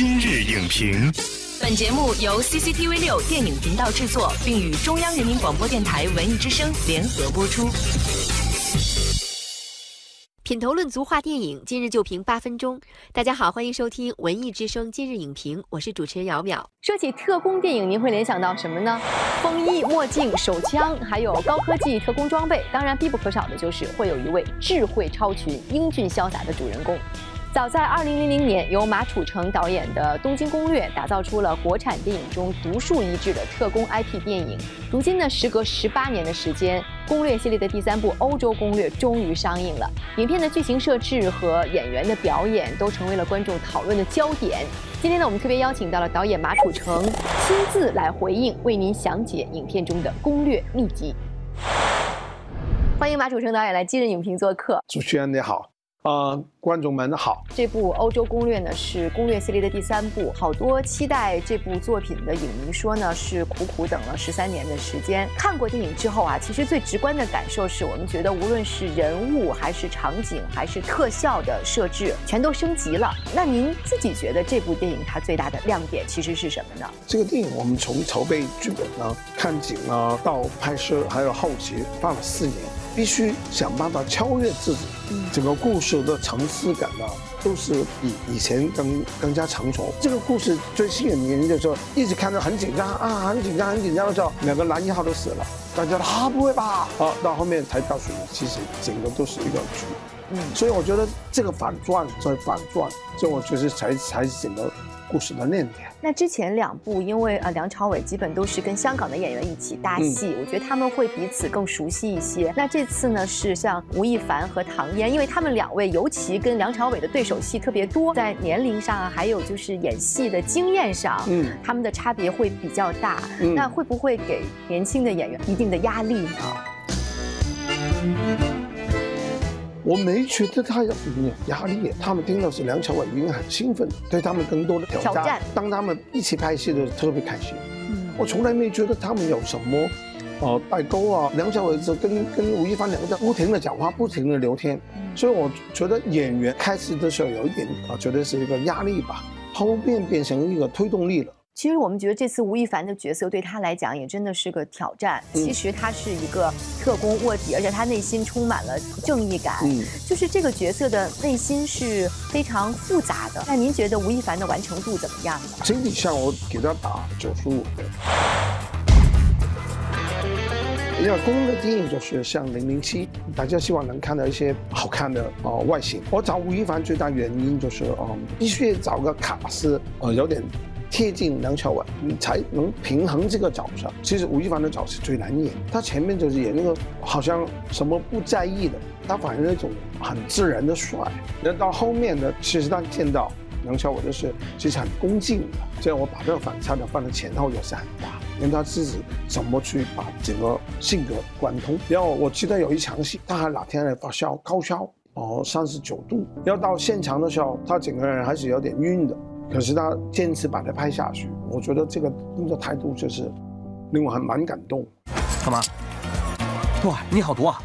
今日影评，本节目由 CCTV 六电影频道制作，并与中央人民广播电台文艺之声联合播出。品头论足话电影，今日就评八分钟。大家好，欢迎收听文艺之声今日影评，我是主持人姚淼。说起特工电影，您会联想到什么呢？风衣、墨镜、手枪，还有高科技特工装备，当然必不可少的就是会有一位智慧超群、英俊潇洒的主人公。早在二零零零年，由马楚成导演的《东京攻略》打造出了国产电影中独树一帜的特工 IP 电影。如今呢，时隔十八年的时间，《攻略》系列的第三部《欧洲攻略》终于上映了。影片的剧情设置和演员的表演都成为了观众讨论的焦点。今天呢，我们特别邀请到了导演马楚成，亲自来回应，为您详解影片中的攻略秘籍。欢迎马楚成导演来今日影评做客。主持人你好。呃，观众们好。这部《欧洲攻略》呢是攻略系列的第三部，好多期待这部作品的影迷说呢是苦苦等了十三年的时间。看过电影之后啊，其实最直观的感受是我们觉得无论是人物还是场景还是特效的设置，全都升级了。那您自己觉得这部电影它最大的亮点其实是什么呢？这个电影我们从筹备剧本呢、看景啊到拍摄还有后期，花了四年。必须想办法超越自己，整个故事的层次感呢，都是比以前更更加成熟。这个故事最吸引人的时候，一直看着很紧张啊，很紧张，很紧张的时候，两个男一号都死了，大家啊不会吧？啊，到后面才告诉你，其实整个都是一个局。嗯，所以我觉得这个反转再反转，这我觉得才才是整个。故事的亮点。那之前两部，因为呃梁朝伟基本都是跟香港的演员一起搭戏，我觉得他们会彼此更熟悉一些。那这次呢是像吴亦凡和唐嫣，因为他们两位尤其跟梁朝伟的对手戏特别多，在年龄上啊，还有就是演戏的经验上，嗯，他们的差别会比较大。那会不会给年轻的演员一定的压力呢？我没觉得他有压力，他们听到是梁朝伟，已经很兴奋，对他们更多的挑战。当他们一起拍戏的时候，特别开心。嗯，我从来没觉得他们有什么，呃，代沟啊。梁朝伟就跟跟吴亦凡两个在不停的讲话，不停的聊天，所以我觉得演员开始的时候有一点，啊，觉得是一个压力吧，后面变成一个推动力了。其实我们觉得这次吴亦凡的角色对他来讲也真的是个挑战。其实他是一个特工卧底，而且他内心充满了正义感。嗯，就是这个角色的内心是非常复杂的。那您觉得吴亦凡的完成度怎么样呢？整体上我给他打九十五分。因为公的电影就是像《零零七》，大家希望能看到一些好看的呃外形。我找吴亦凡最大原因就是，嗯，必须找个卡司，呃，有点。贴近梁朝伟，你才能平衡这个角色。其实吴亦凡的角色最难演，他前面就是演那个好像什么不在意的，他反而那种很自然的帅。那到后面呢，其实他见到梁朝伟的是其实很恭敬的。这样我把这个反差的放在前后也是很大，因为他自己怎么去把整个性格贯通。然后我记得有一场戏，他还哪天来发烧，高烧哦三十九度，要到现场的时候，他整个人还是有点晕的。可是他坚持把它拍下去，我觉得这个工作态度就是令我还蛮感动。干嘛？哇，你好毒啊！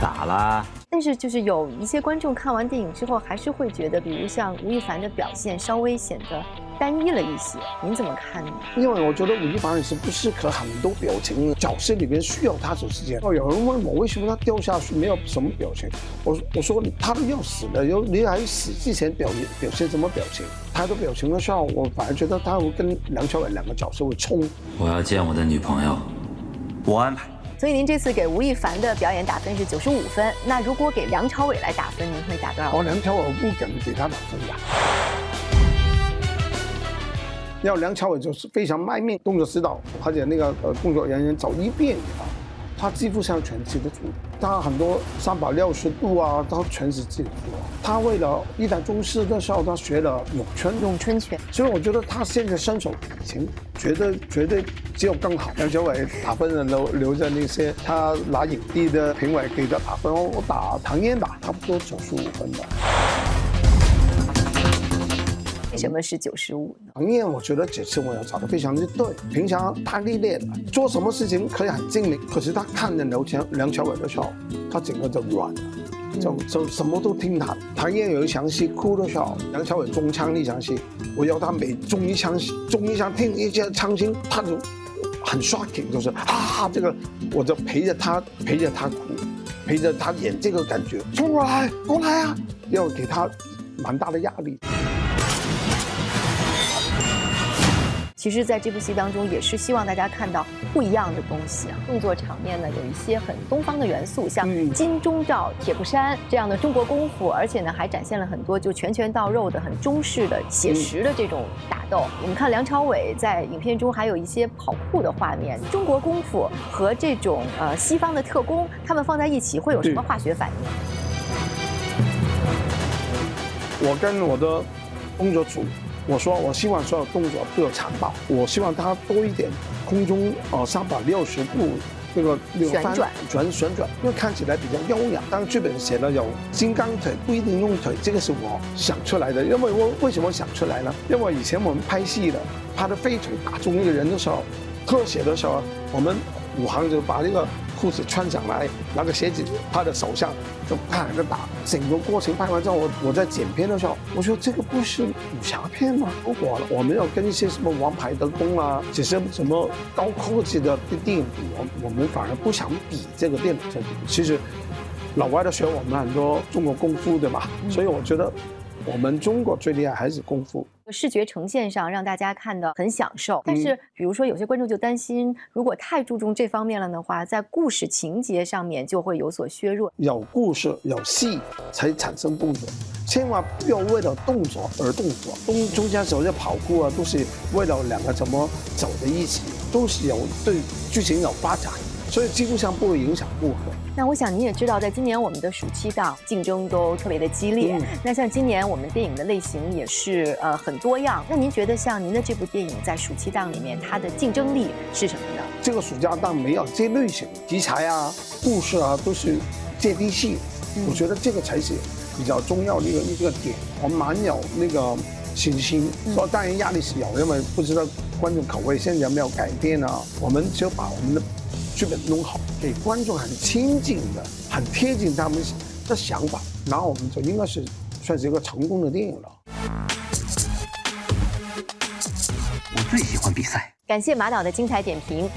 咋了。但是就是有一些观众看完电影之后，还是会觉得，比如像吴亦凡的表现稍微显得。单一了一些，您怎么看呢？因为我觉得吴亦凡也是不适合很多表情角色里面需要他走时间。哦，有人问我为什么他掉下去没有什么表情，我我说他都要死了，有你还死之前表表现什么表情？他的表情的时候，我反而觉得他会跟梁朝伟两个角色会冲。我要见我的女朋友，我安排。所以您这次给吴亦凡的表演打分是九十五分，那如果给梁朝伟来打分，您会打多少？我，梁朝伟我不敢给他打分的。要梁朝伟就是非常卖命，动作指导，而且那个呃工作人员走一遍啊，他几乎上全记得住。他很多三百六十度啊，他全是记得住。他为了一代宗师的时候，他学了咏春，咏春拳。所以我觉得他现在身手已经绝对绝对只有更好。梁朝伟打分的留留着那些他拿影帝的评委给他打分，我打唐嫣吧，差不多九十五分吧。为什么是九十五呢？因为我觉得这次我要找的非常之对。平常他历练的，做什么事情可以很精明，可是他看着刘强梁朝伟的时候，他整个就软了。就就什么都听他。唐嫣有一场戏哭的时候，梁朝伟中枪那场戏，我要他每中一枪，中一枪听一些枪声，他就很 shocking，就是啊，这个我就陪着他，陪着他哭，陪着他演这个感觉，冲过来，过来啊，要给他蛮大的压力。其实，在这部戏当中，也是希望大家看到不一样的东西啊。动作场面呢，有一些很东方的元素，像金钟罩铁布衫这样的中国功夫，而且呢，还展现了很多就拳拳到肉的、很中式的、写实的这种打斗。我们看梁朝伟在影片中还有一些跑酷的画面。中国功夫和这种呃西方的特工，他们放在一起会有什么化学反应？我跟我的工作组。我说，我希望所有动作都有残暴，我希望它多一点空中呃三百六十度那个那个旋转转旋转，因为看起来比较优雅。当然剧本写了有金刚腿，不一定用腿，这个是我想出来的。因为我为什么想出来呢？因为以前我们拍戏的，拍的飞腿打中一个人的时候，特写的时候，我们武行就把那个。裤子穿上来，拿个鞋子他的手上，就啪就打。整个过程拍完之后，我我在剪片的时候，我说这个不是武侠片吗？如果我们要跟一些什么王牌特工啊，这些什么高科技的电影比，我我们反而不想比这个电影。其实老外都学我们很多中国功夫对吧？所以我觉得。我们中国最厉害还是功夫，视觉呈现上让大家看的很享受。但是，比如说有些观众就担心，如果太注重这方面了的话，在故事情节上面就会有所削弱。有故事有戏才产生动作，千万不要为了动作而动作。中中间走些跑酷啊，都是为了两个怎么走在一起，都是有对剧情有发展。所以几乎上不会影响顾客。那我想您也知道，在今年我们的暑期档竞争都特别的激烈。那像今年我们电影的类型也是呃很多样。那您觉得像您的这部电影在暑期档里面它的竞争力是什么呢？这个暑假档没有这类型题材啊、故事啊，都是接地气。我觉得这个才是比较重要的一个一个点。我们蛮有那个信心。说当然压力是有，因为不知道观众口味现在有没有改变啊。我们就把我们的。剧本弄好，给观众很亲近的、很贴近他们的想法，然后我们就应该是算是一个成功的电影了。我最喜欢比赛。感谢马导的精彩点评。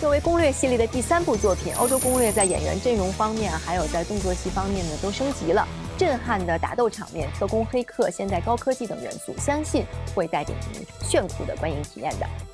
作为攻略系列的第三部作品，《欧洲攻略》在演员阵容方面，还有在动作戏方面呢，都升级了。震撼的打斗场面、特工、黑客、现代高科技等元素，相信会带给您炫酷的观影体验的。